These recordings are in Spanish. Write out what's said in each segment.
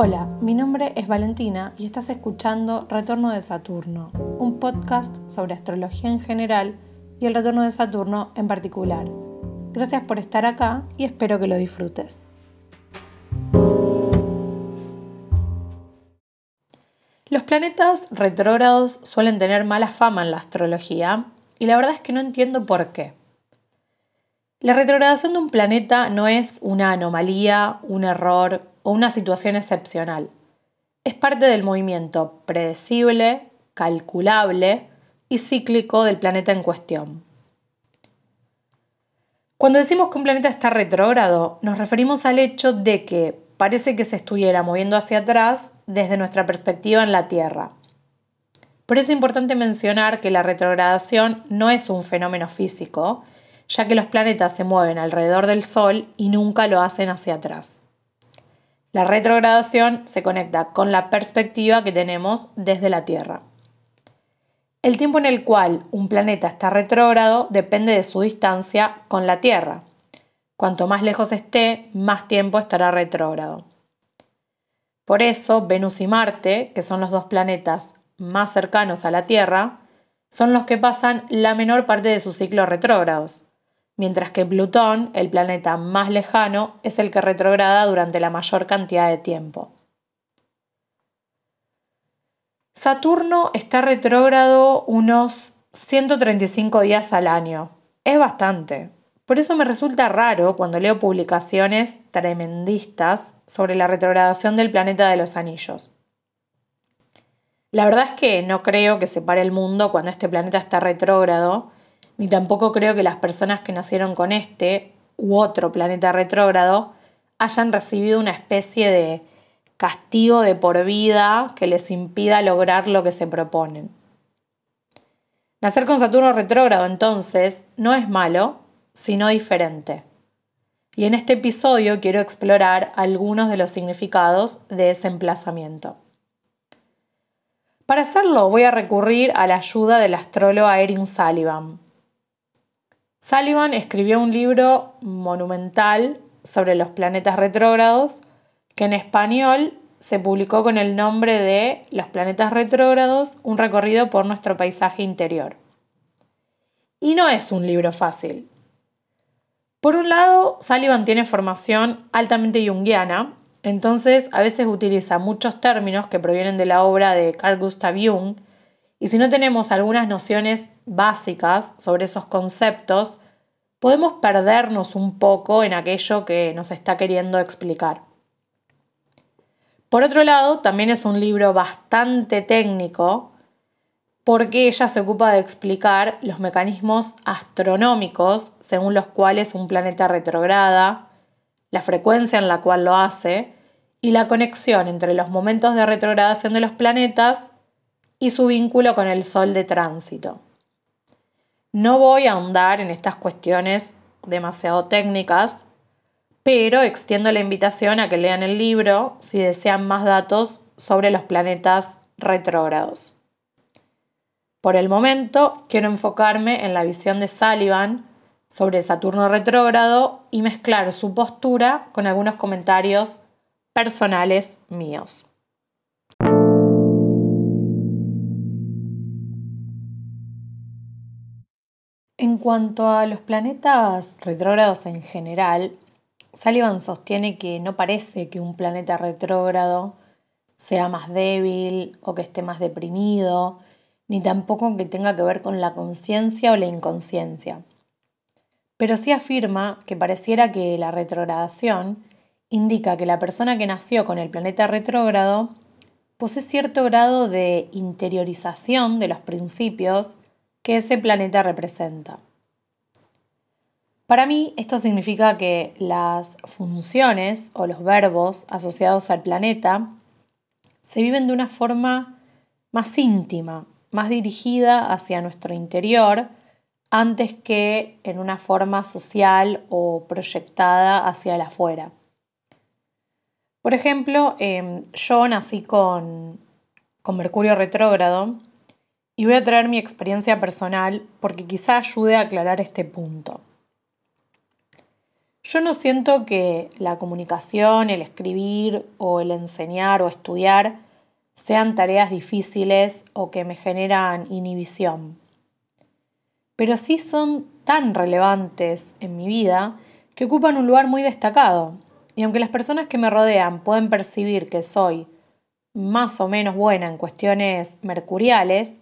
Hola, mi nombre es Valentina y estás escuchando Retorno de Saturno, un podcast sobre astrología en general y el retorno de Saturno en particular. Gracias por estar acá y espero que lo disfrutes. Los planetas retrógrados suelen tener mala fama en la astrología y la verdad es que no entiendo por qué. La retrogradación de un planeta no es una anomalía, un error o una situación excepcional. Es parte del movimiento predecible, calculable y cíclico del planeta en cuestión. Cuando decimos que un planeta está retrógrado, nos referimos al hecho de que parece que se estuviera moviendo hacia atrás desde nuestra perspectiva en la Tierra. Por eso es importante mencionar que la retrogradación no es un fenómeno físico, ya que los planetas se mueven alrededor del Sol y nunca lo hacen hacia atrás. La retrogradación se conecta con la perspectiva que tenemos desde la Tierra. El tiempo en el cual un planeta está retrógrado depende de su distancia con la Tierra. Cuanto más lejos esté, más tiempo estará retrógrado. Por eso, Venus y Marte, que son los dos planetas más cercanos a la Tierra, son los que pasan la menor parte de sus ciclos retrógrados, mientras que Plutón, el planeta más lejano, es el que retrograda durante la mayor cantidad de tiempo. Saturno está retrógrado unos 135 días al año. Es bastante. Por eso me resulta raro cuando leo publicaciones tremendistas sobre la retrogradación del planeta de los anillos. La verdad es que no creo que se pare el mundo cuando este planeta está retrógrado, ni tampoco creo que las personas que nacieron con este u otro planeta retrógrado hayan recibido una especie de castigo de por vida que les impida lograr lo que se proponen. Nacer con Saturno retrógrado entonces no es malo, sino diferente. Y en este episodio quiero explorar algunos de los significados de ese emplazamiento. Para hacerlo voy a recurrir a la ayuda del astrólogo Erin Sullivan, Sullivan escribió un libro monumental sobre los planetas retrógrados que en español se publicó con el nombre de Los planetas retrógrados, un recorrido por nuestro paisaje interior. Y no es un libro fácil. Por un lado, Sullivan tiene formación altamente junguiana, entonces a veces utiliza muchos términos que provienen de la obra de Carl Gustav Jung y si no tenemos algunas nociones básicas sobre esos conceptos, podemos perdernos un poco en aquello que nos está queriendo explicar. Por otro lado, también es un libro bastante técnico porque ella se ocupa de explicar los mecanismos astronómicos según los cuales un planeta retrograda, la frecuencia en la cual lo hace y la conexión entre los momentos de retrogradación de los planetas y su vínculo con el Sol de tránsito. No voy a ahondar en estas cuestiones demasiado técnicas, pero extiendo la invitación a que lean el libro si desean más datos sobre los planetas retrógrados. Por el momento, quiero enfocarme en la visión de Sullivan sobre Saturno retrógrado y mezclar su postura con algunos comentarios personales míos. En cuanto a los planetas retrógrados en general, Sullivan sostiene que no parece que un planeta retrógrado sea más débil o que esté más deprimido, ni tampoco que tenga que ver con la conciencia o la inconsciencia. Pero sí afirma que pareciera que la retrogradación indica que la persona que nació con el planeta retrógrado posee cierto grado de interiorización de los principios que ese planeta representa. Para mí esto significa que las funciones o los verbos asociados al planeta se viven de una forma más íntima, más dirigida hacia nuestro interior, antes que en una forma social o proyectada hacia el afuera. Por ejemplo, em, yo nací con, con Mercurio retrógrado y voy a traer mi experiencia personal porque quizá ayude a aclarar este punto. Yo no siento que la comunicación, el escribir o el enseñar o estudiar sean tareas difíciles o que me generan inhibición. Pero sí son tan relevantes en mi vida que ocupan un lugar muy destacado. Y aunque las personas que me rodean pueden percibir que soy más o menos buena en cuestiones mercuriales,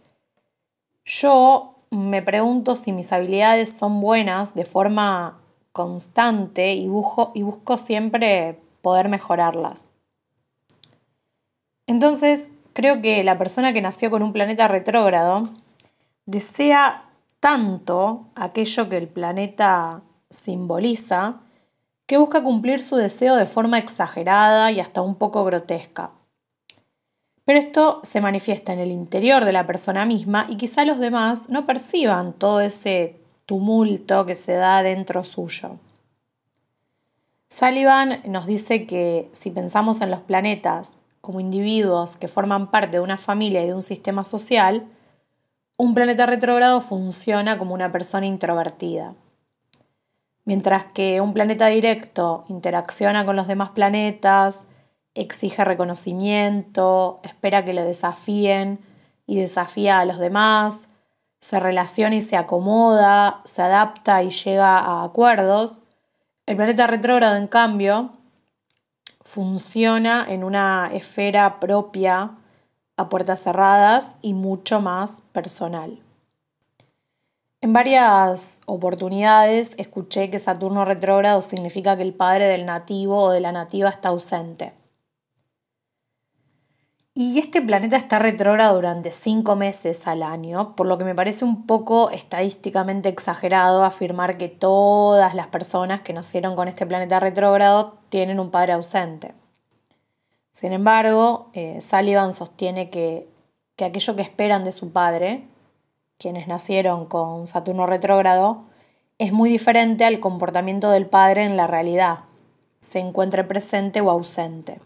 yo me pregunto si mis habilidades son buenas de forma constante y busco, y busco siempre poder mejorarlas. Entonces, creo que la persona que nació con un planeta retrógrado desea tanto aquello que el planeta simboliza que busca cumplir su deseo de forma exagerada y hasta un poco grotesca. Pero esto se manifiesta en el interior de la persona misma y quizá los demás no perciban todo ese tumulto que se da dentro suyo. Sullivan nos dice que si pensamos en los planetas como individuos que forman parte de una familia y de un sistema social, un planeta retrógrado funciona como una persona introvertida. Mientras que un planeta directo interacciona con los demás planetas, exige reconocimiento, espera que le desafíen y desafía a los demás, se relaciona y se acomoda, se adapta y llega a acuerdos. El planeta retrógrado, en cambio, funciona en una esfera propia, a puertas cerradas y mucho más personal. En varias oportunidades escuché que Saturno retrógrado significa que el padre del nativo o de la nativa está ausente. Y este planeta está retrógrado durante cinco meses al año, por lo que me parece un poco estadísticamente exagerado afirmar que todas las personas que nacieron con este planeta retrógrado tienen un padre ausente. Sin embargo, eh, Sullivan sostiene que, que aquello que esperan de su padre, quienes nacieron con Saturno retrógrado, es muy diferente al comportamiento del padre en la realidad, se encuentre presente o ausente.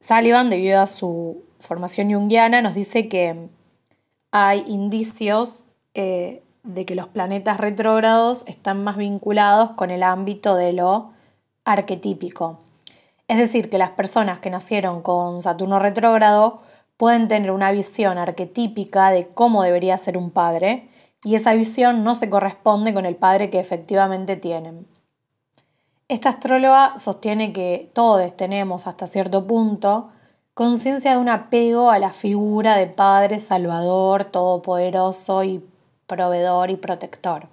Sullivan, debido a su formación junguiana, nos dice que hay indicios eh, de que los planetas retrógrados están más vinculados con el ámbito de lo arquetípico. Es decir, que las personas que nacieron con Saturno retrógrado pueden tener una visión arquetípica de cómo debería ser un padre y esa visión no se corresponde con el padre que efectivamente tienen. Esta astróloga sostiene que todos tenemos hasta cierto punto conciencia de un apego a la figura de Padre Salvador, Todopoderoso y proveedor y protector.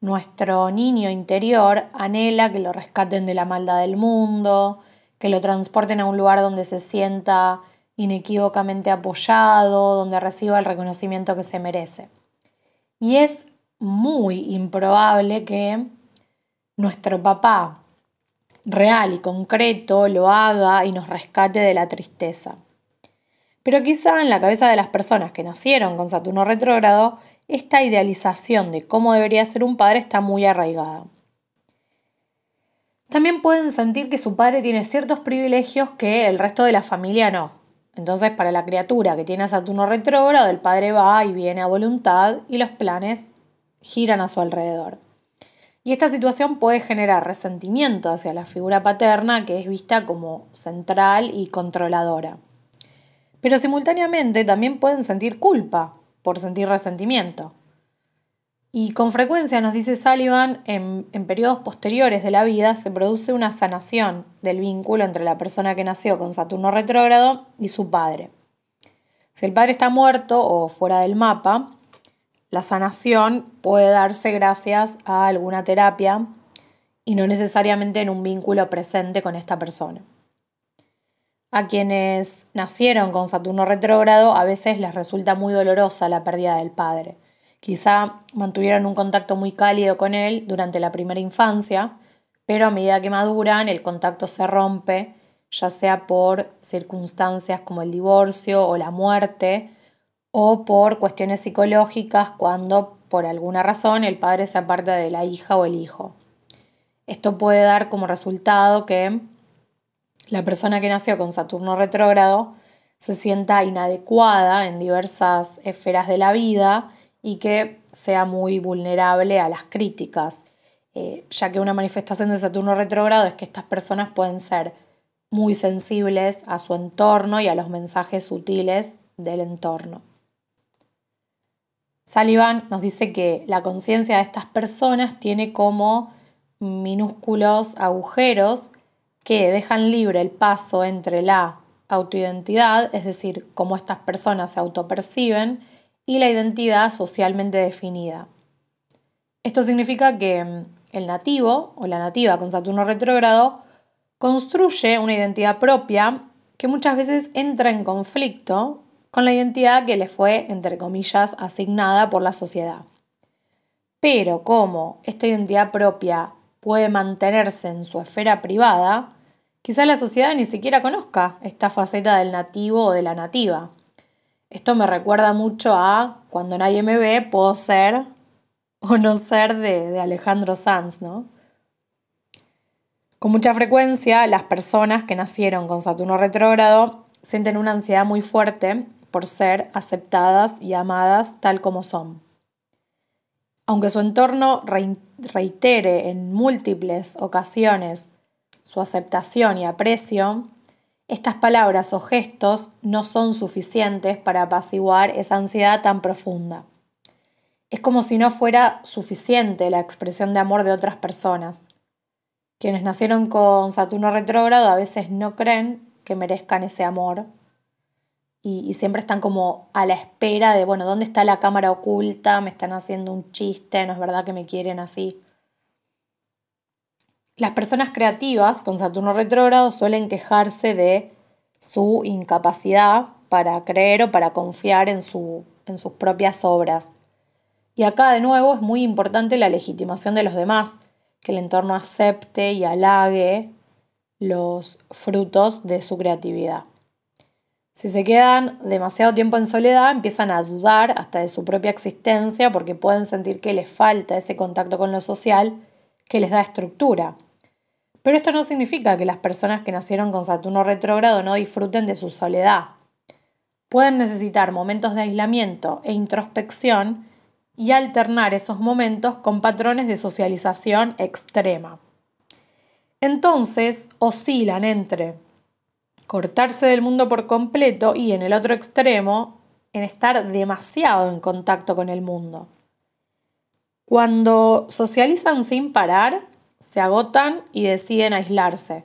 Nuestro niño interior anhela que lo rescaten de la maldad del mundo, que lo transporten a un lugar donde se sienta inequívocamente apoyado, donde reciba el reconocimiento que se merece. Y es muy improbable que nuestro papá real y concreto lo haga y nos rescate de la tristeza. Pero quizá en la cabeza de las personas que nacieron con Saturno retrógrado, esta idealización de cómo debería ser un padre está muy arraigada. También pueden sentir que su padre tiene ciertos privilegios que el resto de la familia no. Entonces, para la criatura que tiene a Saturno retrógrado, el padre va y viene a voluntad y los planes giran a su alrededor. Y esta situación puede generar resentimiento hacia la figura paterna que es vista como central y controladora. Pero simultáneamente también pueden sentir culpa por sentir resentimiento. Y con frecuencia, nos dice Sullivan, en, en, periodos posteriores de la vida se produce una sanación del vínculo entre la persona que nació con Saturno retrógrado y su padre. Si el padre está muerto o fuera del mapa, la sanación puede darse gracias a alguna terapia y no necesariamente en un vínculo presente con esta persona. A quienes nacieron con Saturno retrógrado a veces les resulta muy dolorosa la pérdida del padre. Quizá mantuvieron un contacto muy cálido con él durante la primera infancia, pero a medida que maduran el contacto se rompe, ya sea por circunstancias como el divorcio o la muerte, o por cuestiones psicológicas cuando por alguna razón el padre se aparta de la hija o el hijo. Esto puede dar como resultado que la persona que nació con Saturno retrógrado se sienta inadecuada en diversas esferas de la vida y que sea muy vulnerable a las críticas. eh, ya que una manifestación de Saturno retrógrado es que estas personas pueden ser muy sensibles a su entorno y a los mensajes sutiles del entorno. Sullivan nos dice que la conciencia de estas personas tiene como minúsculos agujeros que dejan libre el paso entre la autoidentidad, es decir, cómo estas personas se autoperciben, y la identidad socialmente definida. Esto significa que mm, el nativo o la nativa con Saturno retrógrado construye una identidad propia que muchas veces entra en conflicto con la identidad que le fue, entre comillas, asignada por la sociedad. Pero como esta identidad propia puede mantenerse en su esfera privada, quizá la sociedad ni siquiera conozca esta faceta del nativo o de la nativa. Esto me recuerda mucho a cuando nadie me ve, puedo ser o no ser de, de Alejandro Sanz, ¿no? Con mucha frecuencia, las personas que nacieron con Saturno retrógrado sienten una ansiedad muy fuerte por ser aceptadas y amadas tal como son. Aunque su entorno reitere en múltiples ocasiones su aceptación y aprecio, estas palabras o gestos no son suficientes para apaciguar esa ansiedad tan profunda. Es como si no fuera suficiente la expresión de amor de otras personas. Quienes nacieron con Saturno retrógrado a veces no creen que merezcan ese amor y, siempre están como a la espera de, bueno, ¿dónde está la cámara oculta? Me están haciendo un chiste, no es verdad que me quieren así. Las personas creativas con Saturno retrógrado suelen quejarse de su incapacidad para creer o para confiar en, su, en sus propias obras. Y acá de nuevo es muy importante la legitimación de los demás, que el entorno acepte y halague los frutos de su creatividad. Si se quedan demasiado tiempo en soledad, empiezan a dudar hasta de su propia existencia porque pueden sentir que les falta ese contacto con lo social que les da estructura. Pero esto no significa que las personas que nacieron con Saturno retrógrado no disfruten de su soledad. Pueden necesitar momentos de aislamiento e introspección y alternar esos momentos con patrones de socialización extrema. Entonces oscilan entre cortarse del mundo por completo y en el otro extremo en estar demasiado en contacto con el mundo. Cuando socializan sin parar, se agotan y deciden aislarse.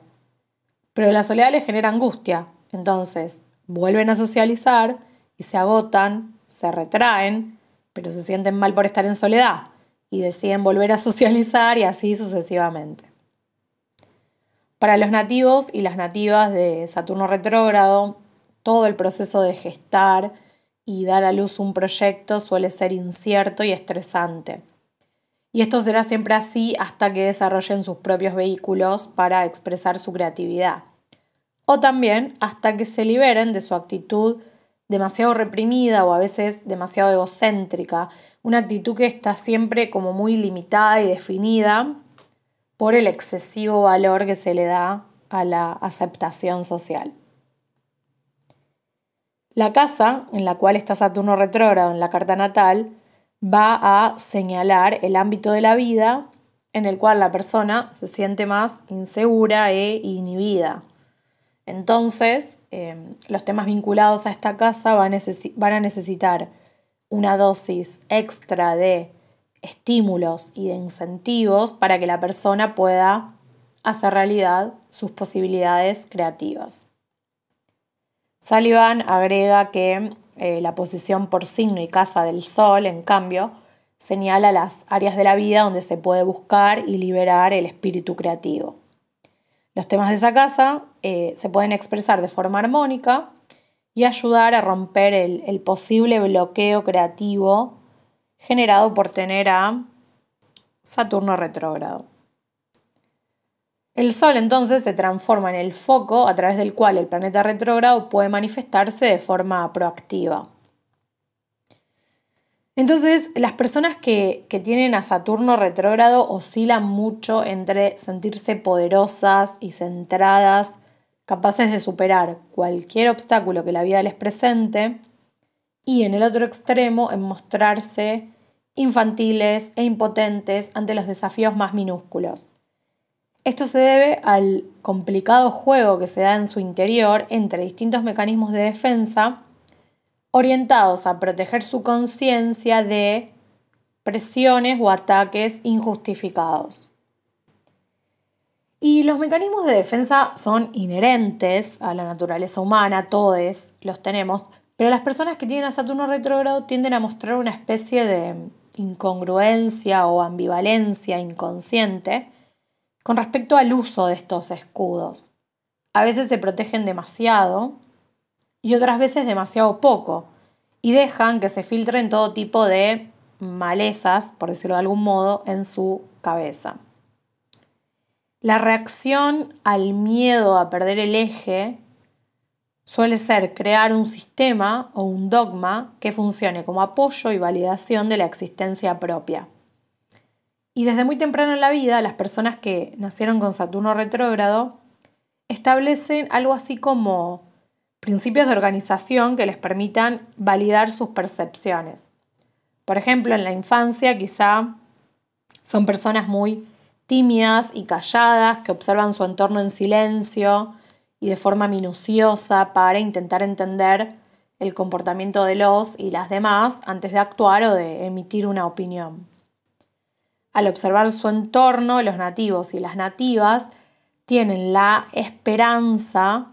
Pero la soledad les genera angustia, entonces vuelven a socializar y se agotan, se retraen, pero se sienten mal por estar en soledad y deciden volver a socializar y así sucesivamente. Para los nativos y las nativas de Saturno retrógrado, todo el proceso de gestar y dar a luz un proyecto suele ser incierto y estresante. Y esto será siempre así hasta que desarrollen sus propios vehículos para expresar su creatividad. O también hasta que se liberen de su actitud demasiado reprimida o a veces demasiado egocéntrica, una actitud que está siempre como muy limitada y definida por el excesivo valor que se le da a la aceptación social. La casa en la cual está Saturno retrógrado en la carta natal va a señalar el ámbito de la vida en el cual la persona se siente más insegura e inhibida. Entonces, em, los temas vinculados a esta casa van a necesitar una dosis extra de estímulos y de incentivos para que la persona pueda hacer realidad sus posibilidades creativas. Sullivan agrega que eh, la posición por signo y casa del Sol, en cambio, señala las áreas de la vida donde se puede buscar y liberar el espíritu creativo. Los temas de esa casa eh, se pueden expresar de forma armónica y ayudar a romper el, posible bloqueo creativo generado por tener a Saturno retrógrado. El Sol entonces se transforma en el foco a través del cual el planeta retrógrado puede manifestarse de forma proactiva. Entonces, las personas que, que, tienen a Saturno retrógrado oscilan mucho entre sentirse poderosas y centradas, capaces de superar cualquier obstáculo que la vida les presente, y en el otro extremo en mostrarse infantiles e impotentes ante los desafíos más minúsculos. Esto se debe al complicado juego que se da en su interior entre distintos mecanismos de defensa orientados a proteger su conciencia de presiones o ataques injustificados. Y los mecanismos de defensa son inherentes a la naturaleza humana, todos los tenemos, pero las personas que tienen a Saturno retrógrado tienden a mostrar una especie de incongruencia o ambivalencia inconsciente con respecto al uso de estos escudos. A veces se protegen demasiado y otras veces demasiado poco y dejan que se filtren todo tipo de malezas, por decirlo de algún modo, en su cabeza. La reacción al miedo a perder el eje suele ser crear un sistema o un dogma que funcione como apoyo y validación de la existencia propia. Y desde muy temprano en la vida, las personas que nacieron con Saturno retrógrado establecen algo así como principios de organización que les permitan validar sus percepciones. Por ejemplo, en la infancia quizá son personas muy tímidas y calladas que observan su entorno en silencio y de forma minuciosa para intentar entender el comportamiento de los y las demás antes de actuar o de emitir una opinión. Al observar su entorno, los nativos y las nativas tienen la esperanza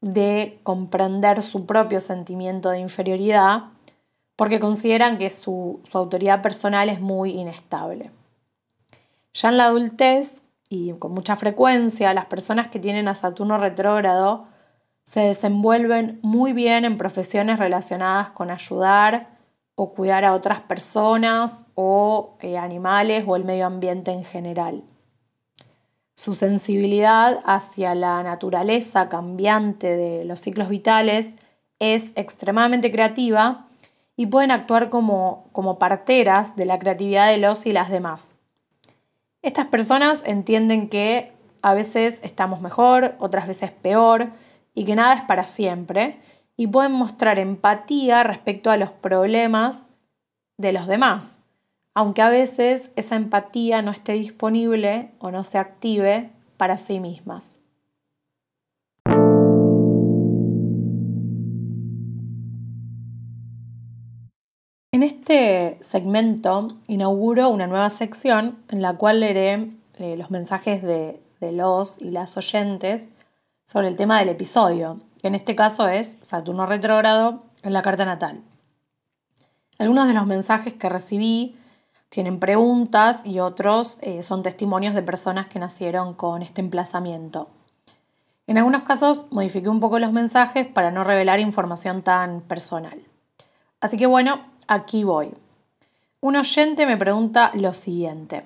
de comprender su propio sentimiento de inferioridad porque consideran que su, su autoridad personal es muy inestable. Ya en la adultez y con mucha frecuencia, las personas que tienen a Saturno retrógrado se desenvuelven muy bien en profesiones relacionadas con ayudar o cuidar a otras personas o eh, animales o el medio ambiente en general. Su sensibilidad hacia la naturaleza cambiante de los ciclos vitales es extremadamente creativa y pueden actuar como, como parteras de la creatividad de los y las demás. Estas personas entienden que a veces estamos mejor, otras veces peor y que nada es para siempre y pueden mostrar empatía respecto a los problemas de los demás, aunque a veces esa empatía no esté disponible o no se active para sí mismas. En este segmento inauguro una nueva sección en la cual leeré eh, los mensajes de, los y las oyentes sobre el tema del episodio, que en este caso es Saturno retrógrado en la carta natal. Algunos de los mensajes que recibí tienen preguntas y otros eh, son testimonios de personas que nacieron con este emplazamiento. En algunos casos modifiqué un poco los mensajes para no revelar información tan personal. Así que bueno, aquí voy. Un oyente me pregunta lo siguiente.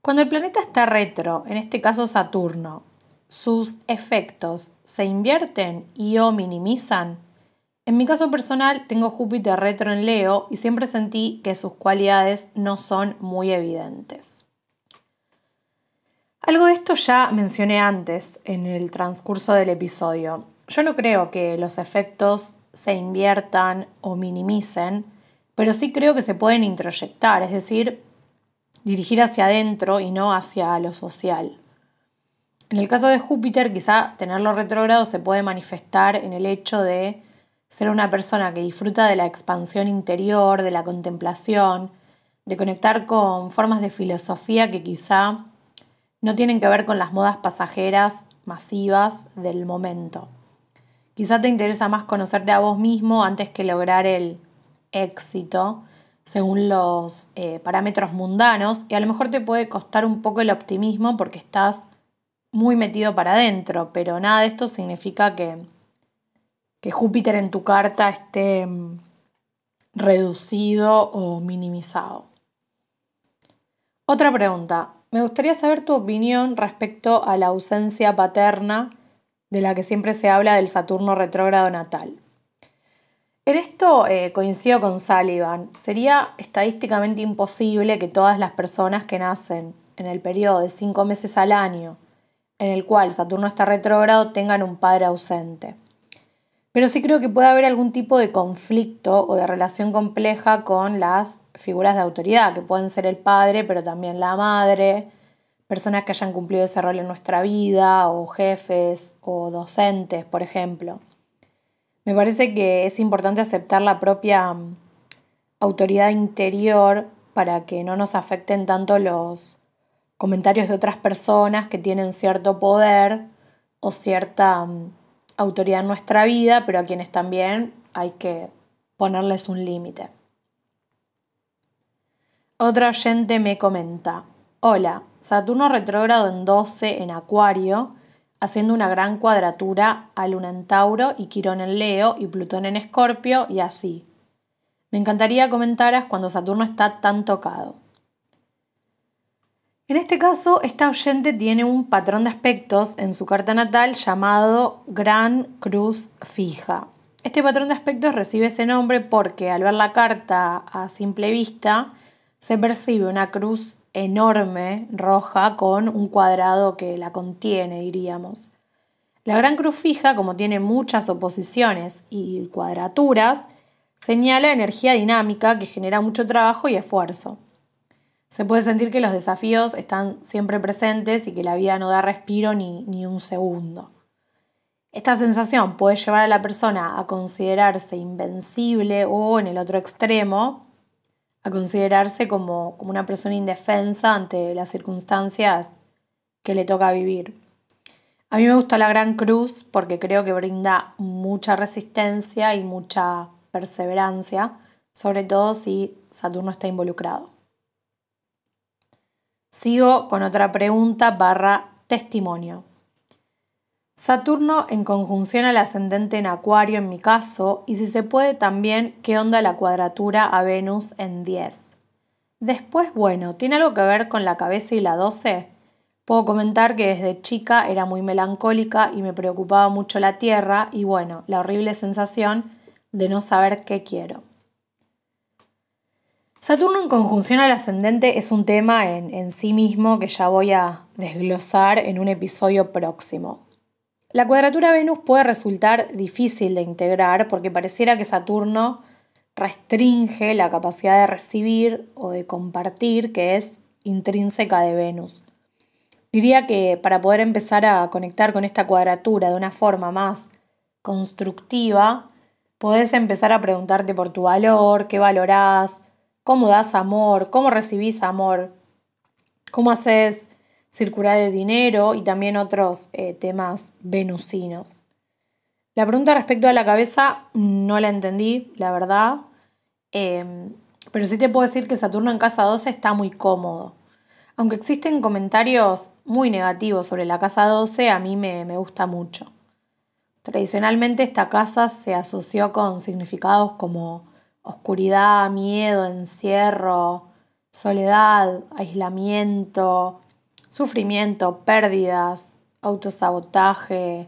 Cuando el planeta está retro, en este caso Saturno, ¿sus efectos se invierten y o minimizan? En mi caso personal tengo Júpiter retro en Leo y siempre sentí que sus cualidades no son muy evidentes. Algo de esto ya mencioné antes en el transcurso del episodio. Yo no creo que los efectos se inviertan o minimicen, pero sí creo que se pueden introyectar, es decir, dirigir hacia adentro y no hacia lo social. En el caso de Júpiter, quizá tenerlo retrógrado se puede manifestar en el hecho de ser una persona que disfruta de la expansión interior, de la contemplación, de conectar con formas de filosofía que quizá no tienen que ver con las modas pasajeras masivas del momento. Quizá te interesa más conocerte a vos mismo antes que lograr el éxito según los eh, parámetros mundanos y a lo mejor te puede costar un poco el optimismo porque estás muy metido para adentro, pero nada de esto significa que, que Júpiter en tu carta esté mm, reducido o minimizado. Otra pregunta. Me gustaría saber tu opinión respecto a la ausencia paterna de la que siempre se habla del Saturno retrógrado natal. En esto eh, coincido con Sullivan. Sería estadísticamente imposible que todas las personas que nacen en el periodo de cinco meses al año en el cual Saturno está retrógrado tengan un padre ausente. Pero sí creo que puede haber algún tipo de conflicto o de relación compleja con las figuras de autoridad, que pueden ser el padre, pero también la madre, personas que hayan cumplido ese rol en nuestra vida, o jefes, o docentes, por ejemplo. Me parece que es importante aceptar la propia mm, autoridad interior para que no nos afecten tanto los comentarios de otras personas que tienen cierto poder o cierta mm, autoridad en nuestra vida, pero a quienes también hay que ponerles un límite. Otra oyente me comenta, hola, Saturno retrógrado en 12 en Acuario, haciendo una gran cuadratura a Luna en Tauro y Quirón en Leo y Plutón en Escorpio y así. Me encantaría comentaras cuando Saturno está tan tocado. En este caso, esta oyente tiene un patrón de aspectos en su carta natal llamado Gran Cruz Fija. Este patrón de aspectos recibe ese nombre porque al ver la carta a simple vista se percibe una cruz enorme roja con un cuadrado que la contiene, diríamos. La gran cruz fija, como tiene muchas oposiciones y cuadraturas, señala energía dinámica que genera mucho trabajo y esfuerzo. Se puede sentir que los desafíos están siempre presentes y que la vida no da respiro ni, ni un segundo. Esta sensación puede llevar a la persona a considerarse invencible o, en el otro extremo, a considerarse como, como, una persona indefensa ante las circunstancias que le toca vivir. A mí me gusta la Gran Cruz porque creo que brinda mucha resistencia y mucha perseverancia, sobre todo si Saturno está involucrado. Sigo con otra pregunta barra testimonio. Saturno en conjunción al ascendente en Acuario en mi caso, y si se puede también, ¿qué onda la cuadratura a Venus en 10? Después, bueno, ¿tiene algo que ver con la cabeza y la 12? Puedo comentar que desde chica era muy melancólica y me preocupaba mucho la tierra y bueno, la horrible sensación de no saber qué quiero. Saturno en conjunción al ascendente es un tema en, sí mismo que ya voy a desglosar en un episodio próximo. La cuadratura Venus puede resultar difícil de integrar porque pareciera que Saturno restringe la capacidad de recibir o de compartir que es intrínseca de Venus. Diría que para poder empezar a conectar con esta cuadratura de una forma más constructiva, podés empezar a preguntarte por tu valor, qué valorás, cómo das amor, cómo recibís amor, cómo haces circular el dinero y también otros eh, temas venusinos. La pregunta respecto a la cabeza no la entendí, la verdad, em, pero sí te puedo decir que Saturno en casa 12 está muy cómodo. Aunque existen comentarios muy negativos sobre la casa 12, a mí me gusta mucho. Tradicionalmente esta casa se asoció con significados como oscuridad, miedo, encierro, soledad, aislamiento, sufrimiento, pérdidas, autosabotaje,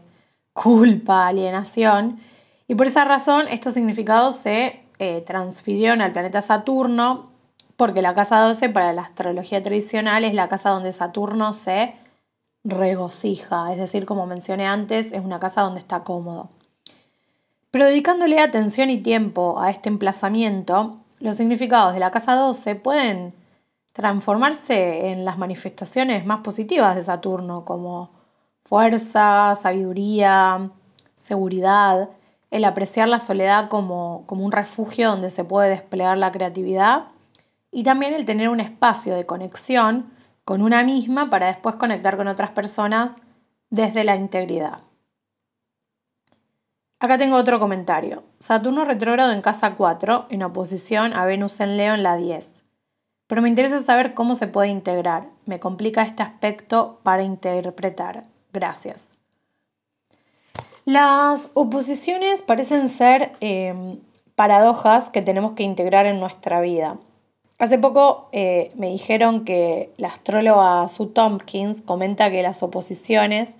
culpa, alienación. Y por esa razón estos significados se eh, transfirieron al planeta Saturno, porque la casa 12 para la astrología tradicional es la casa donde Saturno se regocija, es decir, como mencioné antes, es una casa donde está cómodo. Pero dedicándole atención y tiempo a este emplazamiento, los significados de la casa 12 pueden transformarse en las manifestaciones más positivas de Saturno, como fuerza, sabiduría, seguridad, el apreciar la soledad como, como un refugio donde se puede desplegar la creatividad y también el tener un espacio de conexión con una misma para después conectar con otras personas desde la integridad. Acá tengo otro comentario. Saturno retrógrado en casa 4, en oposición a Venus en Leo en la 10. Pero me interesa saber cómo se puede integrar. Me complica este aspecto para interpretar. Gracias. Las oposiciones parecen ser em, paradojas que tenemos que integrar en nuestra vida. Hace poco eh, me dijeron que la astróloga Sue Tompkins comenta que las oposiciones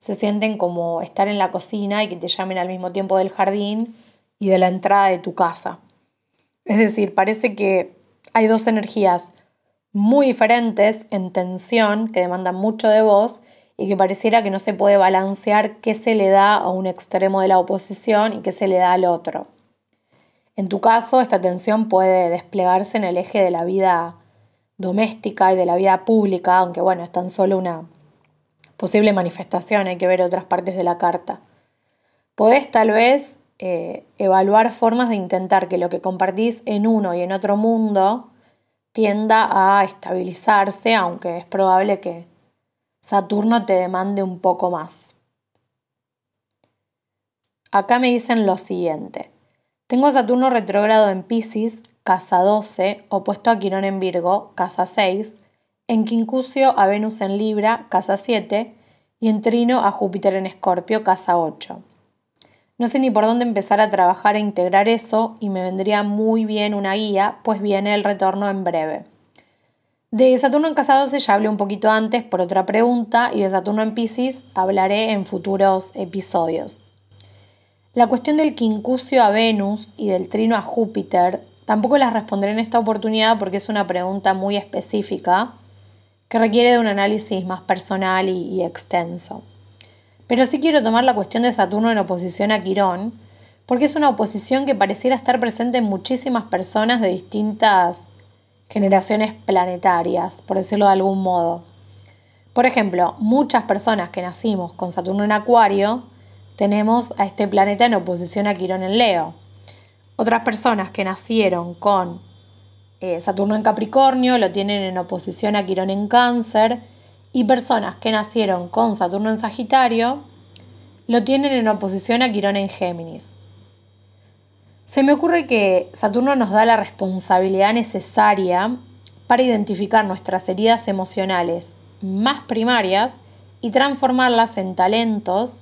se sienten como estar en la cocina y que te llamen al mismo tiempo del jardín y de la entrada de tu casa. Es decir, parece que hay dos energías muy diferentes en tensión que demandan mucho de vos y que pareciera que no se puede balancear qué se le da a un extremo de la oposición y qué se le da al otro. En tu caso, esta tensión puede desplegarse en el eje de la vida doméstica y de la vida pública, aunque bueno, es tan solo una posible manifestación, hay que ver otras partes de la carta. Podés tal vez eh, evaluar formas de intentar que lo que compartís en uno y en otro mundo tienda a estabilizarse, aunque es probable que Saturno te demande un poco más. Acá me dicen lo siguiente. Tengo Saturno retrógrado en Pisces, casa 12, opuesto a Quirón en Virgo, casa 6, en Quincusio a Venus en Libra, casa 7, y en Trino a Júpiter en Escorpio, casa 8. No sé ni por dónde empezar a trabajar e integrar eso y me vendría muy bien una guía, pues viene el retorno en breve. De Saturno en casa 12 ya hablé un poquito antes por otra pregunta y de Saturno en Pisces hablaré en futuros episodios. La cuestión del quincusio a Venus y del trino a Júpiter tampoco las responderé en esta oportunidad porque es una pregunta muy específica que requiere de un análisis más personal y, extenso. Pero sí quiero tomar la cuestión de Saturno en oposición a Quirón, porque es una oposición que pareciera estar presente en muchísimas personas de distintas generaciones planetarias, por decirlo de algún modo. Por ejemplo, muchas personas que nacimos con Saturno en Acuario tenemos a este planeta en oposición a Quirón en Leo. Otras personas que nacieron con eh, Saturno en Capricornio lo tienen en oposición a Quirón en Cáncer y personas que nacieron con Saturno en Sagitario lo tienen en oposición a Quirón en Géminis. Se me ocurre que Saturno nos da la responsabilidad necesaria para identificar nuestras heridas emocionales más primarias y transformarlas en talentos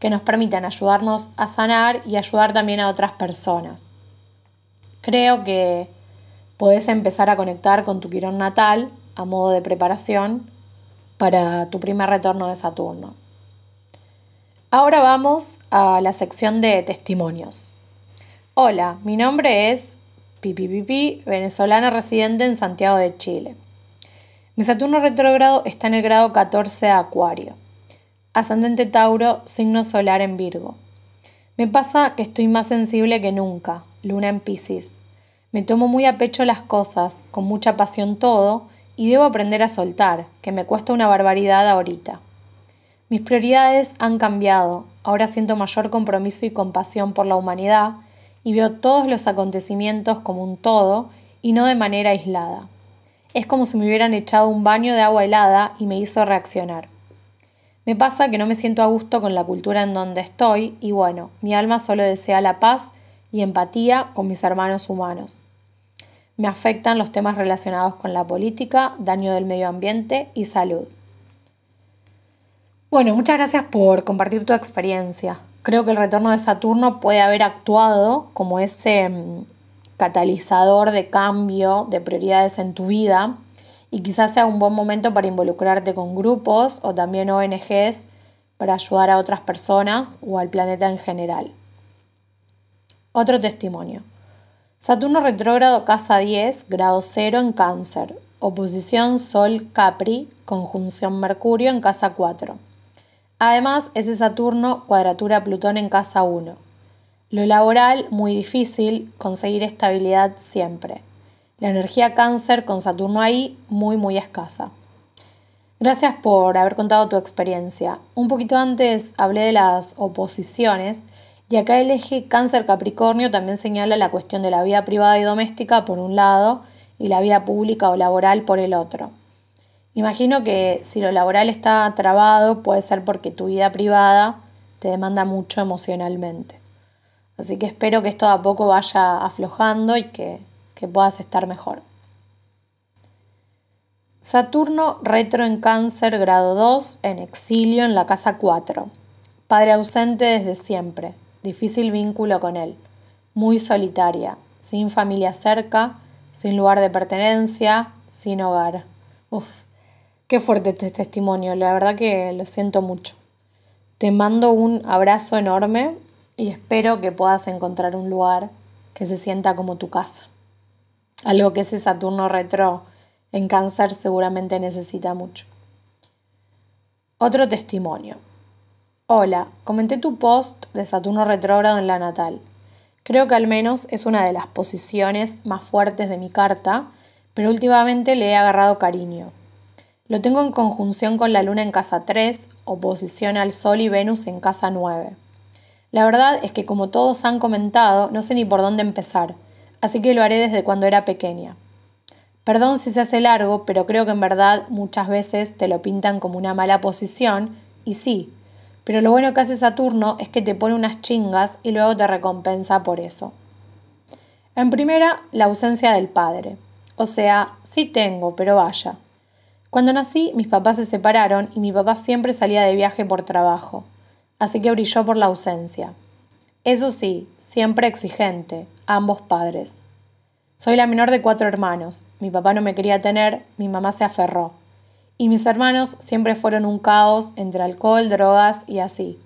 que nos permitan ayudarnos a sanar y ayudar también a otras personas. Creo que podés empezar a conectar con tu quirón natal a modo de preparación para tu primer retorno de Saturno. Ahora vamos a la sección de testimonios. Hola, mi nombre es Pipi venezolana residente en Santiago de Chile. Mi Saturno retrógrado está en el grado 14 de Acuario ascendente Tauro, signo solar en Virgo. Me pasa que estoy más sensible que nunca, luna en Pisces. Me tomo muy a pecho las cosas, con mucha pasión todo, y debo aprender a soltar, que me cuesta una barbaridad ahorita. Mis prioridades han cambiado, ahora siento mayor compromiso y compasión por la humanidad, y veo todos los acontecimientos como un todo y no de manera aislada. Es como si me hubieran echado un baño de agua helada y me hizo reaccionar. Me pasa que no me siento a gusto con la cultura en donde estoy y bueno, mi alma solo desea la paz y empatía con mis hermanos humanos. Me afectan los temas relacionados con la política, daño del medio ambiente y salud. Bueno, muchas gracias por compartir tu experiencia. Creo que el retorno de Saturno puede haber actuado como ese mm, catalizador de cambio de prioridades en tu vida y quizás sea un buen momento para involucrarte con grupos o también ONGs para ayudar a otras personas o al planeta en general. Otro testimonio. Saturno retrógrado casa 10, grado 0 en cáncer. Oposición Sol Capri, conjunción Mercurio en casa 4. Además, ese Saturno cuadratura Plutón en casa 1. Lo laboral, muy difícil, conseguir estabilidad siempre. La energía cáncer con Saturno ahí muy muy escasa. Gracias por haber contado tu experiencia. Un poquito antes hablé de las oposiciones y acá el eje cáncer-capricornio también señala la cuestión de la vida privada y doméstica por un lado y la vida pública o laboral por el otro. Imagino que si lo laboral está trabado puede ser porque tu vida privada te demanda mucho emocionalmente. Así que espero que esto a poco vaya aflojando y que que puedas estar mejor. Saturno retro en cáncer grado 2 en exilio en la casa 4. Padre ausente desde siempre, difícil vínculo con él, muy solitaria, sin familia cerca, sin lugar de pertenencia, sin hogar. Uf, qué fuerte este testimonio, la verdad que lo siento mucho. Te mando un abrazo enorme y espero que puedas encontrar un lugar que se sienta como tu casa algo que ese Saturno retro en cáncer seguramente necesita mucho. Otro testimonio. Hola, comenté tu post de Saturno retrógrado en la natal. Creo que al menos es una de las posiciones más fuertes de mi carta, pero últimamente le he agarrado cariño. Lo tengo en conjunción con la Luna en casa 3, oposición al Sol y Venus en casa 9. La verdad es que como todos han comentado, no sé ni por dónde empezar, así que lo haré desde cuando era pequeña. Perdón si se hace largo, pero creo que en verdad muchas veces te lo pintan como una mala posición, y sí, pero lo bueno que hace Saturno es que te pone unas chingas y luego te recompensa por eso. En primera, la ausencia del padre. O sea, sí tengo, pero vaya. Cuando nací, mis papás se separaron y mi papá siempre salía de viaje por trabajo, así que brilló por la ausencia. Eso sí, siempre exigente, ambos padres. Soy la menor de cuatro hermanos. Mi papá no me quería tener, mi mamá se aferró. Y mis hermanos siempre fueron un caos entre alcohol, drogas y así.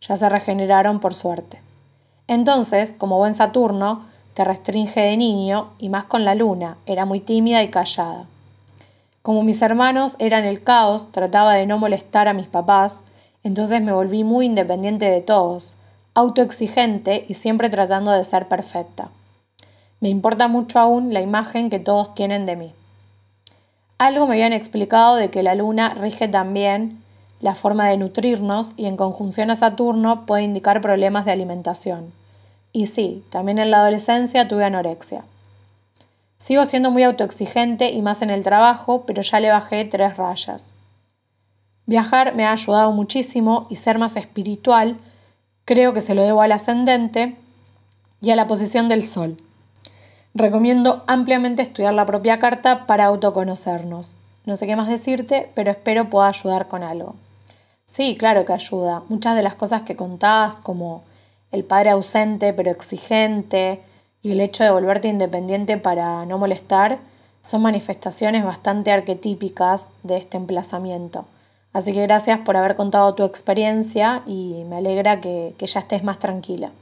Ya se regeneraron por suerte. Entonces, como buen Saturno, te restringe de niño y más con la luna, era muy tímida y callada. Como mis hermanos eran el caos, trataba de no molestar a mis papás, entonces me volví muy independiente de todos, autoexigente y siempre tratando de ser perfecta. Me importa mucho aún la imagen que todos tienen de mí. Algo me habían explicado de que la luna rige también la forma de nutrirnos y en conjunción a Saturno puede indicar problemas de alimentación. Y sí, también en la adolescencia tuve anorexia. Sigo siendo muy autoexigente y más en el trabajo, pero ya le bajé tres rayas. Viajar me ha ayudado muchísimo y ser más espiritual creo que se lo debo al ascendente y a la posición del Sol. Recomiendo ampliamente estudiar la propia carta para autoconocernos. No sé qué más decirte, pero espero pueda ayudar con algo. Sí, claro que ayuda. Muchas de las cosas que contás, como el padre ausente pero exigente y el hecho de volverte independiente para no molestar, son manifestaciones bastante arquetípicas de este emplazamiento. Así que gracias por haber contado tu experiencia y me alegra que, que ya estés más tranquila.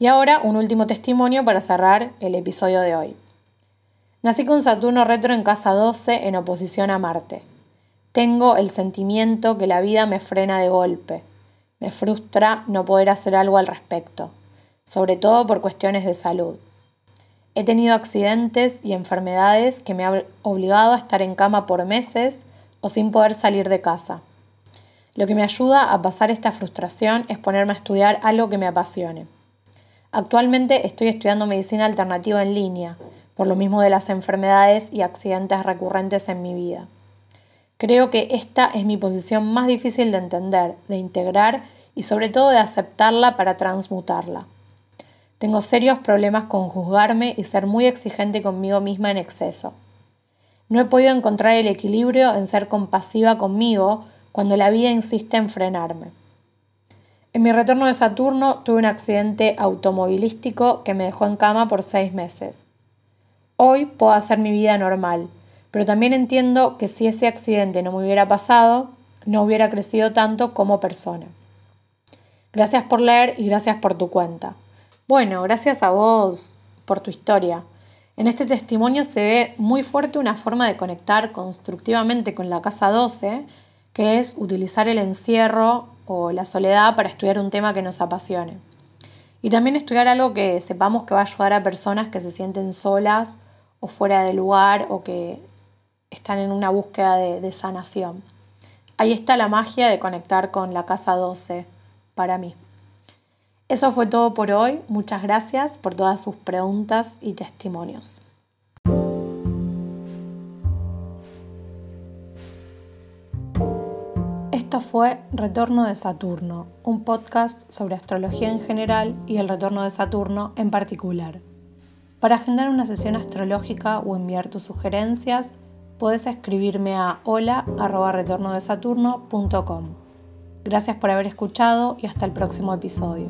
Y ahora un último testimonio para cerrar el episodio de hoy. Nací con Saturno retro en casa 12 en oposición a Marte. Tengo el sentimiento que la vida me frena de golpe. Me frustra no poder hacer algo al respecto, sobre todo por cuestiones de salud. He tenido accidentes y enfermedades que me han obligado a estar en cama por meses o sin poder salir de casa. Lo que me ayuda a pasar esta frustración es ponerme a estudiar algo que me apasione. Actualmente estoy estudiando medicina alternativa en línea, por lo mismo de las enfermedades y accidentes recurrentes en mi vida. Creo que esta es mi posición más difícil de entender, de integrar y sobre todo de aceptarla para transmutarla. Tengo serios problemas con juzgarme y ser muy exigente conmigo misma en exceso. No he podido encontrar el equilibrio en ser compasiva conmigo cuando la vida insiste en frenarme. En mi retorno de Saturno tuve un accidente automovilístico que me dejó en cama por seis meses. Hoy puedo hacer mi vida normal, pero también entiendo que si ese accidente no me hubiera pasado, no hubiera crecido tanto como persona. Gracias por leer y gracias por tu cuenta. Bueno, gracias a vos por tu historia. En este testimonio se ve muy fuerte una forma de conectar constructivamente con la casa 12, que es utilizar el encierro o la soledad para estudiar un tema que nos apasione. Y también estudiar algo que sepamos que va a ayudar a personas que se sienten solas o fuera de lugar o que están en una búsqueda de, de sanación. Ahí está la magia de conectar con la casa 12 para mí. Eso fue todo por hoy. Muchas gracias por todas sus preguntas y testimonios. Esto fue Retorno de Saturno, un podcast sobre astrología en general y el retorno de Saturno en particular. Para agendar una sesión astrológica o enviar tus sugerencias, puedes escribirme a hola.retornodesaturno.com. Gracias por haber escuchado y hasta el próximo episodio.